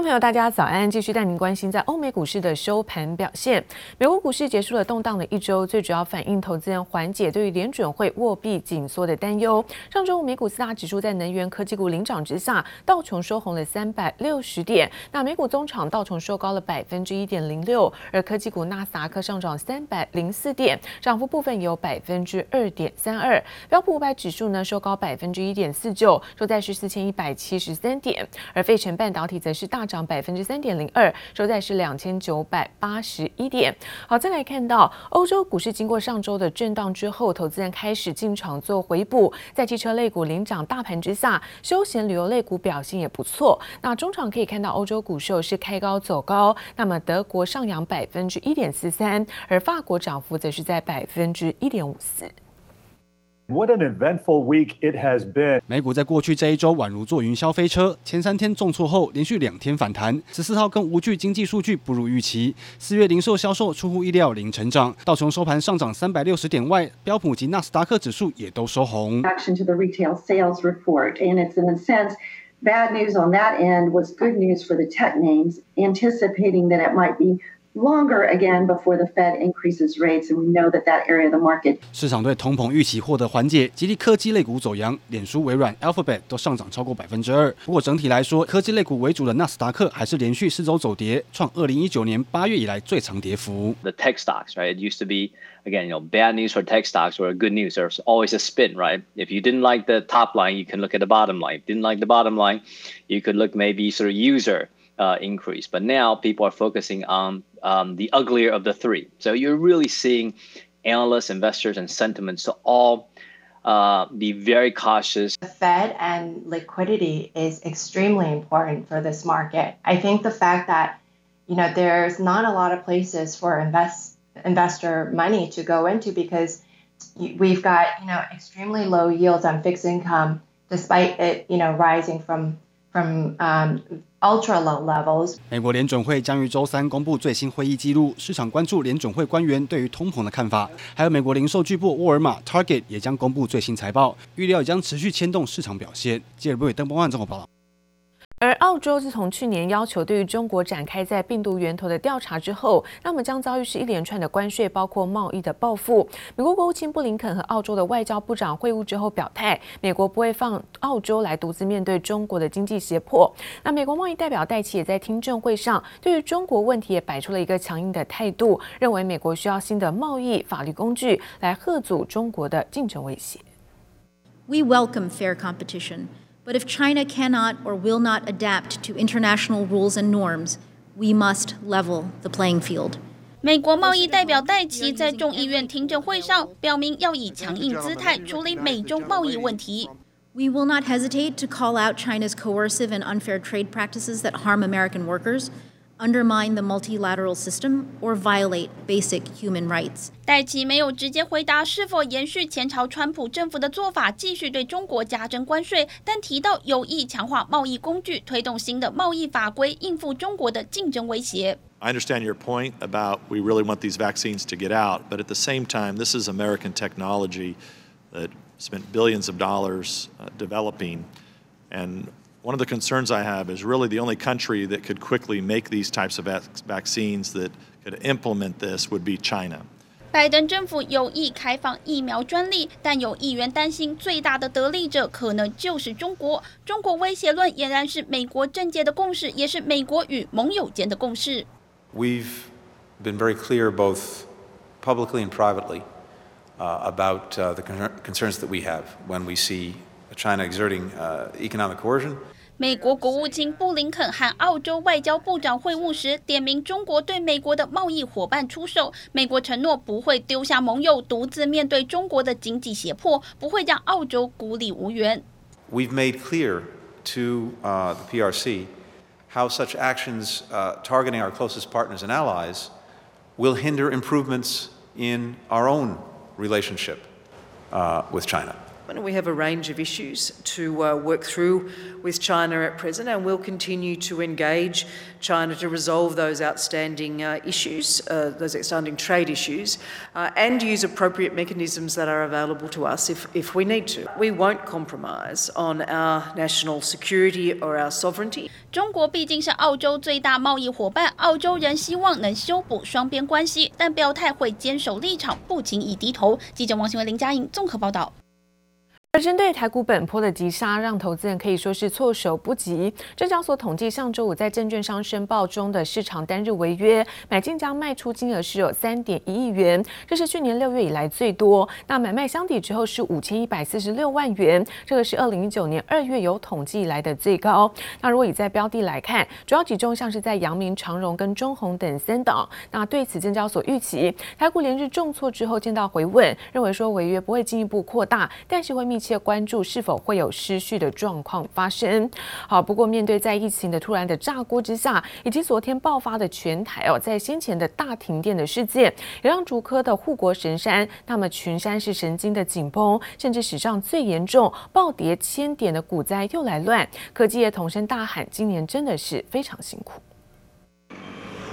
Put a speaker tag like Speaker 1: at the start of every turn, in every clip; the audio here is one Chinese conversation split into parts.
Speaker 1: 朋友，大家早安！继续带您关心在欧美股市的收盘表现。美国股市结束了动荡的一周，最主要反映投资人缓解对于联准会货币紧缩的担忧。上周五美股四大指数在能源科技股领涨之下，道琼收红了三百六十点。那美股中场道琼收高了百分之一点零六，而科技股纳斯达克上涨三百零四点，涨幅部分有百分之二点三二。标普五百指数呢收高百分之一点四九，收在是四千一百七十三点，而费城半导体则是大涨百分之三点零二，收在是两千九百八十一点。好，再来看到欧洲股市经过上周的震荡之后，投资人开始进场做回补，在汽车类股领涨大盘之下，休闲旅游类股表现也不错。那中场可以看到欧洲股市是开高走高，那么德国上扬百分之一点四三，而法国涨幅则是在百分之一点五四。
Speaker 2: What an eventful week it has been.
Speaker 3: 美股在过去这一周宛如坐云霄飞车，前三天重挫后，连续两天反弹。十四号更无惧经济数据不如预期，四月零售销售出乎意料零成长。道琼收盘上涨三百六十点外，标普及纳斯达克指数也都收红。
Speaker 4: Action to the retail sales report, and it's in a sense bad news on that end was good news for the tech names, anticipating that it might be. Longer again before the Fed increases rates, and we know that that area of the market.
Speaker 3: 市场对通膨预期获得缓解，激励科技类股走扬，脸书、微软、Alphabet 都上涨超过百分之二。不过整体来说，科技类股为主的纳斯达克还是连续四周走跌，创二零一九年八月以来最长跌幅。
Speaker 5: The tech stocks, right? It used to be again, you know, bad news for tech stocks or good news. There's always a spin, right? If you didn't like the top line, you can look at the bottom line. Didn't like the bottom line, you could look maybe sort of user. Uh, increase, but now people are focusing on um, the uglier of the three. So you're really seeing analysts, investors, and sentiments to all uh, be very cautious.
Speaker 6: The Fed and liquidity is extremely important for this market. I think the fact that you know there's not a lot of places for invest investor money to go into because we've got you know extremely low yields on fixed income, despite it you know rising from from um, ultra low levels。
Speaker 3: 美国联准会将于周三公布最新会议记录，市场关注联准会官员对于通膨的看法。还有美国零售巨部沃尔玛 Target 也将公布最新财报，预料将持续牵动市场表现。记者为邓邦万综合报道。
Speaker 1: 而澳洲自从去年要求对于中国展开在病毒源头的调查之后，那么将遭遇是一连串的关税，包括贸易的报复。美国国务卿布林肯和澳洲的外交部长会晤之后表态，美国不会放澳洲来独自面对中国的经济胁迫。那美国贸易代表戴琪也在听证会上对于中国问题也摆出了一个强硬的态度，认为美国需要新的贸易法律工具来吓阻中国的竞争威胁。
Speaker 7: We welcome fair competition. But if China cannot or will not adapt to international rules and norms, we must level the playing field.
Speaker 8: 美国贸易代表戴琪在众议院听证会上表明，要以强硬姿态处理美中贸易问题。
Speaker 7: We will not hesitate to call out China's coercive and unfair trade practices that harm American workers. undermine the multilateral system or violate basic human rights。
Speaker 8: 戴琪没有直接回答是否延续前朝川普政府的做法，继续对中国加征关税，但提到有意强化贸易工具，推动新的贸易法规，应付中国的竞争威胁。
Speaker 9: I understand your point about we really want these vaccines to get out, but at the same time, this is American technology that spent billions of dollars developing and One of the concerns I have is really the only country that could quickly make these types of vaccines that could implement this would be China.
Speaker 8: 拜登政府有意开放疫苗专利，但有议员担心最大的得利者可能就是中国。中国威胁论俨然是美国政界的共识，也是美国与盟友间的共识。
Speaker 10: We've been very clear, both publicly and privately, uh, about uh, the concerns that we have when we see China exerting uh, economic coercion.
Speaker 8: 美国国务卿布林肯和澳洲外交部长会晤时，点名中国对美国的贸易伙伴出手。美国承诺不会丢下盟友，独自面对中国的经济胁迫，不会让澳洲孤立无援。
Speaker 10: We've made clear to uh, the PRC how such actions uh, targeting our closest partners and allies will hinder improvements in our own relationship uh, with China.
Speaker 11: We have a range of issues to uh, work through with China at present, and we'll continue to engage China to resolve those outstanding uh, issues, uh, those outstanding trade issues, uh, and use appropriate mechanisms that are available to us if, if we need to. We won't compromise on our national security or our sovereignty.
Speaker 8: 中国毕竟是澳洲最大贸易伙伴，澳洲人希望能修补双边关系，但表态会坚守立场，不轻易低头。记者王新文、林佳莹综合报道。
Speaker 1: 而针对台股本波的急杀，让投资人可以说是措手不及。证交所统计，上周五在证券商申报中的市场单日违约买进加卖出金额是有三点一亿元，这是去年六月以来最多。那买卖相抵之后是五千一百四十六万元，这个是二零一九年二月有统计以来的最高。那如果以在标的来看，主要集中像是在阳明、长荣跟中鸿等三档。那对此，证交所预期台股连日重挫之后见到回稳，认为说违约不会进一步扩大，但是会密切关注是否会有失序的状况发生。好，不过面对在疫情的突然的炸锅之下，以及昨天爆发的全台哦，在先前的大停电的事件，也让竹科的护国神山，那么群山是神经的紧绷，甚至史上最严重暴跌千点的股灾又来乱。科技业同声大喊，今年真的是非常辛苦。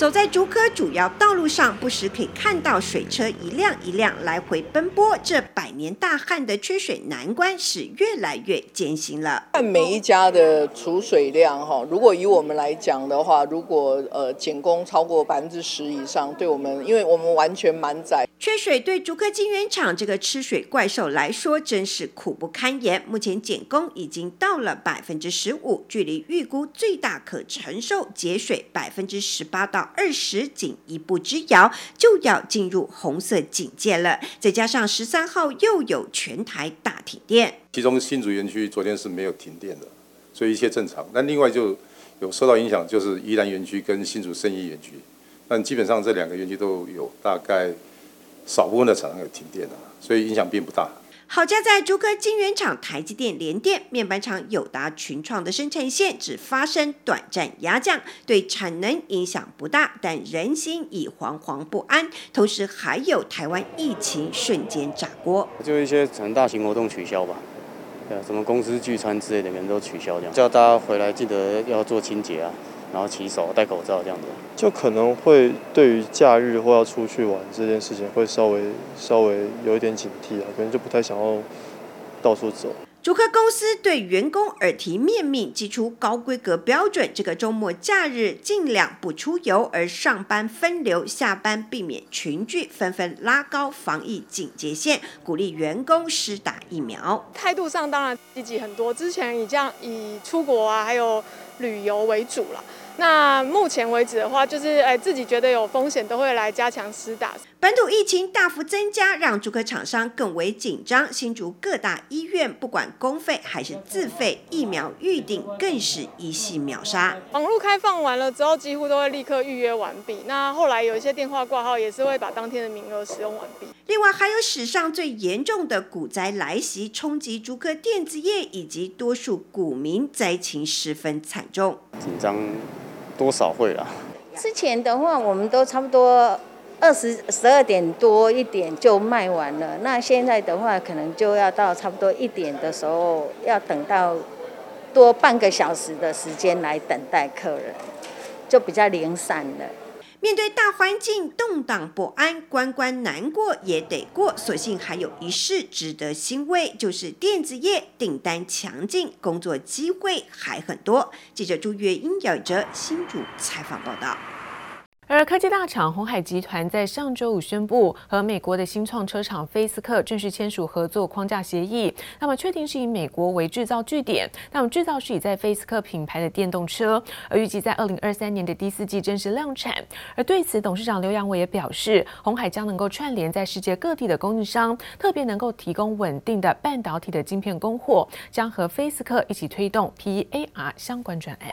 Speaker 12: 走在竹科主要道路上，不时可以看到水车一辆一辆来回奔波。这百年大旱的缺水难关是越来越艰辛了。
Speaker 13: 看每一家的储水量哈，如果以我们来讲的话，如果呃减工超过百分之十以上，对我们，因为我们完全满载。
Speaker 12: 缺水对竹科晶圆厂这个吃水怪兽来说，真是苦不堪言。目前减工已经到了百分之十五，距离预估最大可承受节水百分之十八到。二十仅一步之遥，就要进入红色警戒了。再加上十三号又有全台大停电，
Speaker 14: 其中新竹园区昨天是没有停电的，所以一切正常。但另外就有受到影响，就是宜兰园区跟新竹生意园区，但基本上这两个园区都有大概少部分的厂商有停电的，所以影响并不大。
Speaker 12: 好家在竹科晶圆厂、台积电、联电、面板厂友达、群创的生产线只发生短暂压降，对产能影响不大，但人心已惶惶不安。同时还有台湾疫情瞬间炸锅，
Speaker 15: 就一些可能大型活动取消吧，对啊，什么公司聚餐之类的人都取消，这样叫大家回来记得要做清洁啊。然后骑手、戴口罩这样子，
Speaker 16: 就可能会对于假日或要出去玩这件事情，会稍微稍微有一点警惕啊，可能就不太想要到处走。
Speaker 12: 竹科公司对员工耳提面命，祭出高规格标准，这个周末假日尽量不出游，而上班分流，下班避免群聚，纷纷拉高防疫警戒线，鼓励员工施打疫苗。
Speaker 17: 态度上当然积极很多，之前以这样以出国啊，还有旅游为主了。那目前为止的话，就是诶自己觉得有风险，都会来加强施打。
Speaker 12: 本土疫情大幅增加，让竹科厂商更为紧张。新竹各大医院不管公费还是自费，疫苗预定更是一系秒杀。
Speaker 17: 网络开放完了之后，几乎都会立刻预约完毕。那后来有一些电话挂号，也是会把当天的名额使用完毕。
Speaker 12: 另外，还有史上最严重的股灾来袭，冲击竹科电子业以及多数股民，灾情十分惨重。
Speaker 15: 紧张。多少会啦？
Speaker 18: 之前的话，我们都差不多二十十二点多一点就卖完了。那现在的话，可能就要到差不多一点的时候，要等到多半个小时的时间来等待客人，就比较零散了。
Speaker 12: 面对大环境动荡不安，关关难过也得过。所幸还有一事值得欣慰，就是电子业订单强劲，工作机会还很多。记者朱月英、姚哲新主采访报道。
Speaker 1: 而科技大厂鸿海集团在上周五宣布，和美国的新创车厂菲斯克正式签署合作框架协议。那么，确定是以美国为制造据点，那么制造是以在菲斯克品牌的电动车，而预计在二零二三年的第四季正式量产。而对此，董事长刘扬伟也表示，鸿海将能够串联在世界各地的供应商，特别能够提供稳定的半导体的晶片供货，将和菲斯克一起推动 PAR 相关专案。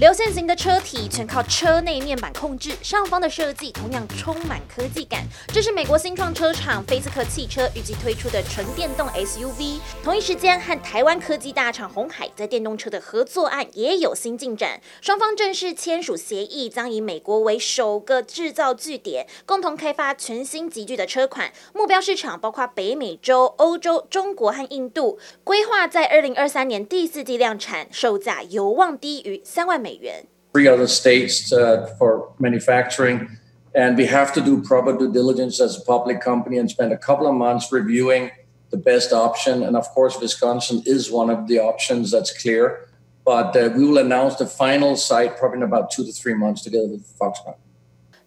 Speaker 19: 流线型的车体全靠车内面板控制，上方的设计同样充满科技感。这是美国新创车厂菲斯克汽车预计推出的纯电动 SUV。同一时间，和台湾科技大厂鸿海在电动车的合作案也有新进展，双方正式签署协议，将以美国为首个制造据点，共同开发全新级距的车款。目标市场包括北美洲、欧洲、中国和印度，规划在二零二三年第四季量产，售价有望低于三万美元。
Speaker 20: Three other states uh, for manufacturing, and we have to do proper due diligence as a public company and spend a couple of months reviewing the best option. And of course, Wisconsin is one of the options that's clear. But uh, we will announce the final site probably in about two to three months together with Foxconn.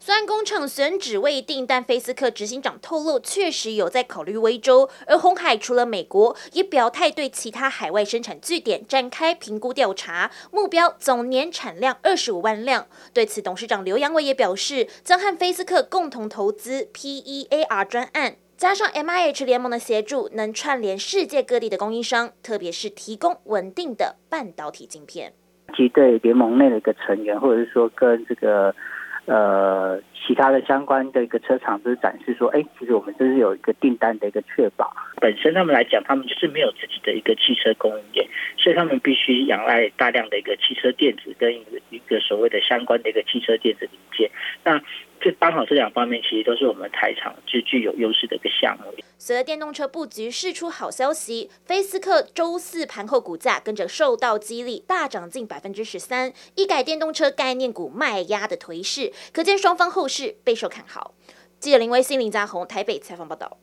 Speaker 19: 虽然工厂选址未定，但菲斯克执行长透露，确实有在考虑威州。而红海除了美国，也表态对其他海外生产据点展开评估调查，目标总年产量二十五万辆。对此，董事长刘扬伟也表示，将和菲斯克共同投资 PEAR 专案，加上 MIH 联盟的协助，能串联世界各地的供应商，特别是提供稳定的半导体晶片。
Speaker 21: 其对联盟内的一个成员，或者是说跟这个。呃，其他的相关的一个车厂都是展示说，哎，其实我们这是有一个订单的一个确保。本身他们来讲，他们就是没有自己的一个汽车供应链，所以他们必须仰赖大量的一个汽车电子跟一个所谓的相关的一个汽车电子零件。那这刚好这两方面其实都是我们台厂最具有优势的一个项目。
Speaker 19: 随着电动车布局释出好消息，菲斯克周四盘后股价跟着受到激励，大涨近百分之十三，一改电动车概念股卖压的颓势，可见双方后市备受看好。记者林威信、林家宏台北采访报道。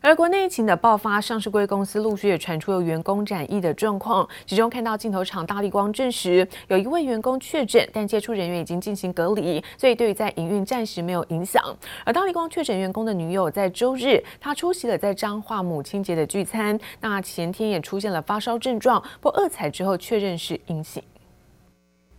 Speaker 1: 而国内疫情的爆发，上市柜公司陆续也传出有员工染疫的状况。其中看到镜头厂大立光证实有一位员工确诊，但接触人员已经进行隔离，所以对于在营运暂时没有影响。而大立光确诊员工的女友在周日，她出席了在彰化母亲节的聚餐，那前天也出现了发烧症状，不过二采之后确认是阴性。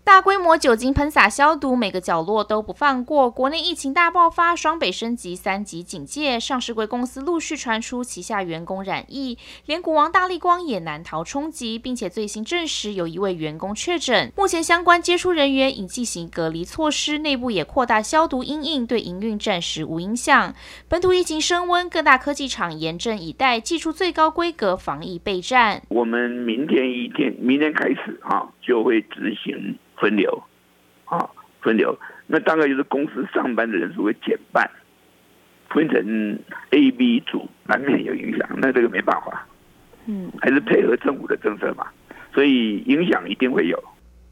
Speaker 22: 大规模酒精喷洒消毒，每个角落都不放过。国内疫情大爆发，双北升级三级警戒，上市贵公司陆续传出旗下员工染疫，连股王大力光也难逃冲击，并且最新证实有一位员工确诊。目前相关接触人员已进行隔离措施，内部也扩大消毒因应，对营运暂时无影响。本土疫情升温，各大科技厂严阵以待，祭出最高规格防疫备战。
Speaker 23: 我们明天一天，明天开始哈，就会执行。分流，啊，分流，那大概就是公司上班的人数会减半，分成 A、B 组，难免有影响。那这个没办法，嗯，还是配合政府的政策嘛，所以影响一定会有。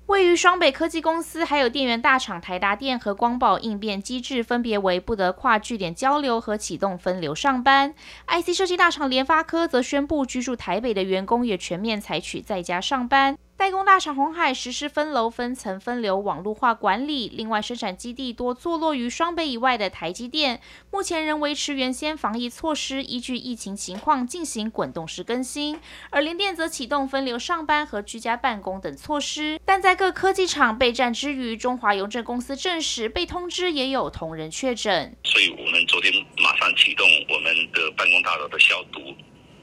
Speaker 22: 位于双北科技公司，还有电源大厂台达电和光宝应变机制，分别为不得跨据点交流和启动分流上班。IC 设计大厂联发科则宣布，居住台北的员工也全面采取在家上班。代工大厂红海实施分楼分层分流网络化管理，另外生产基地多坐落于双北以外的台积电，目前仍维持原先防疫措施，依据疫情情况进行滚动式更新。而联电则启动分流上班和居家办公等措施。但在各科技厂备战之余，中华邮政公司证实被通知也有同仁确诊，
Speaker 24: 所以我们昨天马上启动我们的办公大楼的消毒，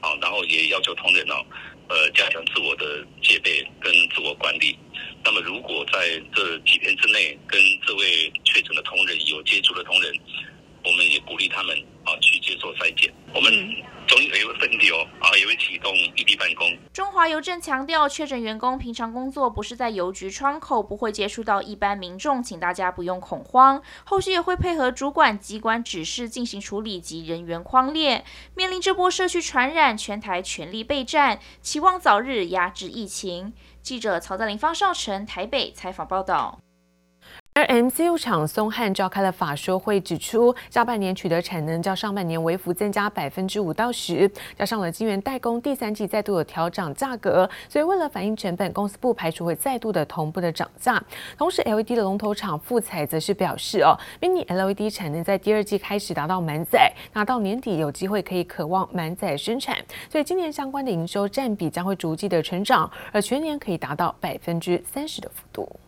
Speaker 24: 啊，然后也要求同仁哦。呃，加强自我的。么，如果在这几天之内跟这位确诊的同仁有接触的同仁，我们也鼓励他们啊去接受筛检。我们中也会分流啊，也会启动异地办公。
Speaker 22: 中华邮正强调，确诊员工平常工作不是在邮局窗口，不会接触到一般民众，请大家不用恐慌。后续也会配合主管机关指示进行处理及人员框列。面临这波社区传染，全台全力备战，期望早日压制疫情。记者曹在林、方少成台北采访报道。
Speaker 1: 而 MCU 厂松汉召开了法说会，指出下半年取得产能较上半年微幅增加百分之五到十，加上了晶圆代工第三季再度有调涨价格，所以为了反映成本，公司不排除会再度的同步的涨价。同时，LED 的龙头厂富采则是表示哦，Mini LED 产能在第二季开始达到满载，那到年底有机会可以渴望满载生产，所以今年相关的营收占比将会逐季的成长，而全年可以达到百分之三十的幅度。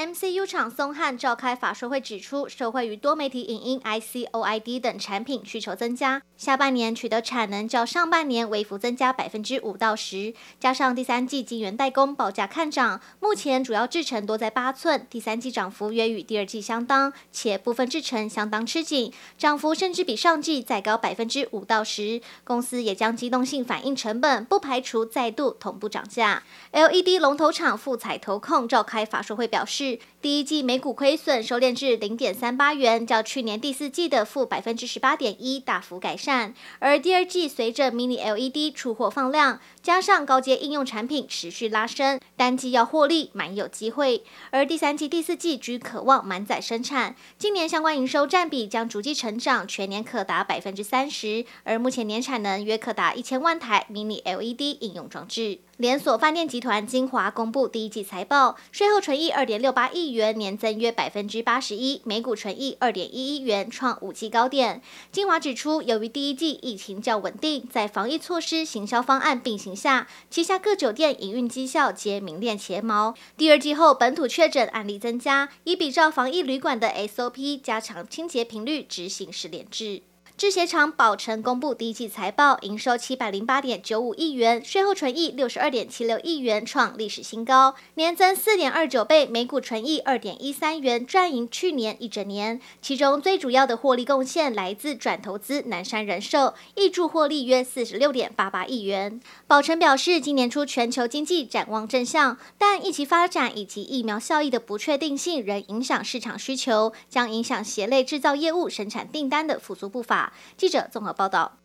Speaker 25: MCU 厂松汉召开法说会指出，受惠于多媒体影音 IC、OID 等产品需求增加，下半年取得产能较上半年微幅增加百分之五到十，加上第三季晶圆代工报价看涨，目前主要制程多在八寸，第三季涨幅约与第二季相当，且部分制程相当吃紧，涨幅甚至比上季再高百分之五到十。公司也将机动性反映成本，不排除再度同步涨价。LED 龙头厂富采投控召开法说会表示，第一季每股亏损收敛至零点三八元，较去年第四季的负百分之十八点一大幅改善。而第二季随着 Mini LED 出货放量，加上高阶应用产品持续拉升，单季要获利蛮有机会。而第三季、第四季均可望满载生产，今年相关营收占比将逐季成长，全年可达百分之三十。而目前年产能约可达一千万台 Mini LED 应用装置。连锁饭店集团晶华公布第一季财报，税后纯益二点六八亿元，年增约百分之八十一，每股纯益二点一一元，创五季高点。晶华指出，由于第一季疫情较稳定，在防疫措施、行销方案并行下，旗下各酒店营运绩效皆名列前茅。第二季后，本土确诊案例增加，已比照防疫旅馆的 SOP，加强清洁频率，执行实联制。制鞋厂宝成公布第一季财报，营收七百零八点九五亿元，税后纯益六十二点七六亿元，创历史新高，年增四点二九倍，每股纯益二点一三元，赚赢去年一整年。其中最主要的获利贡献来自转投资南山人寿，挹注获利约四十六点八八亿元。宝成表示，今年初全球经济展望正向，但疫情发展以及疫苗效益的不确定性仍影响市场需求，将影响鞋类制造业务生产订单的复苏步伐。记者综合报道。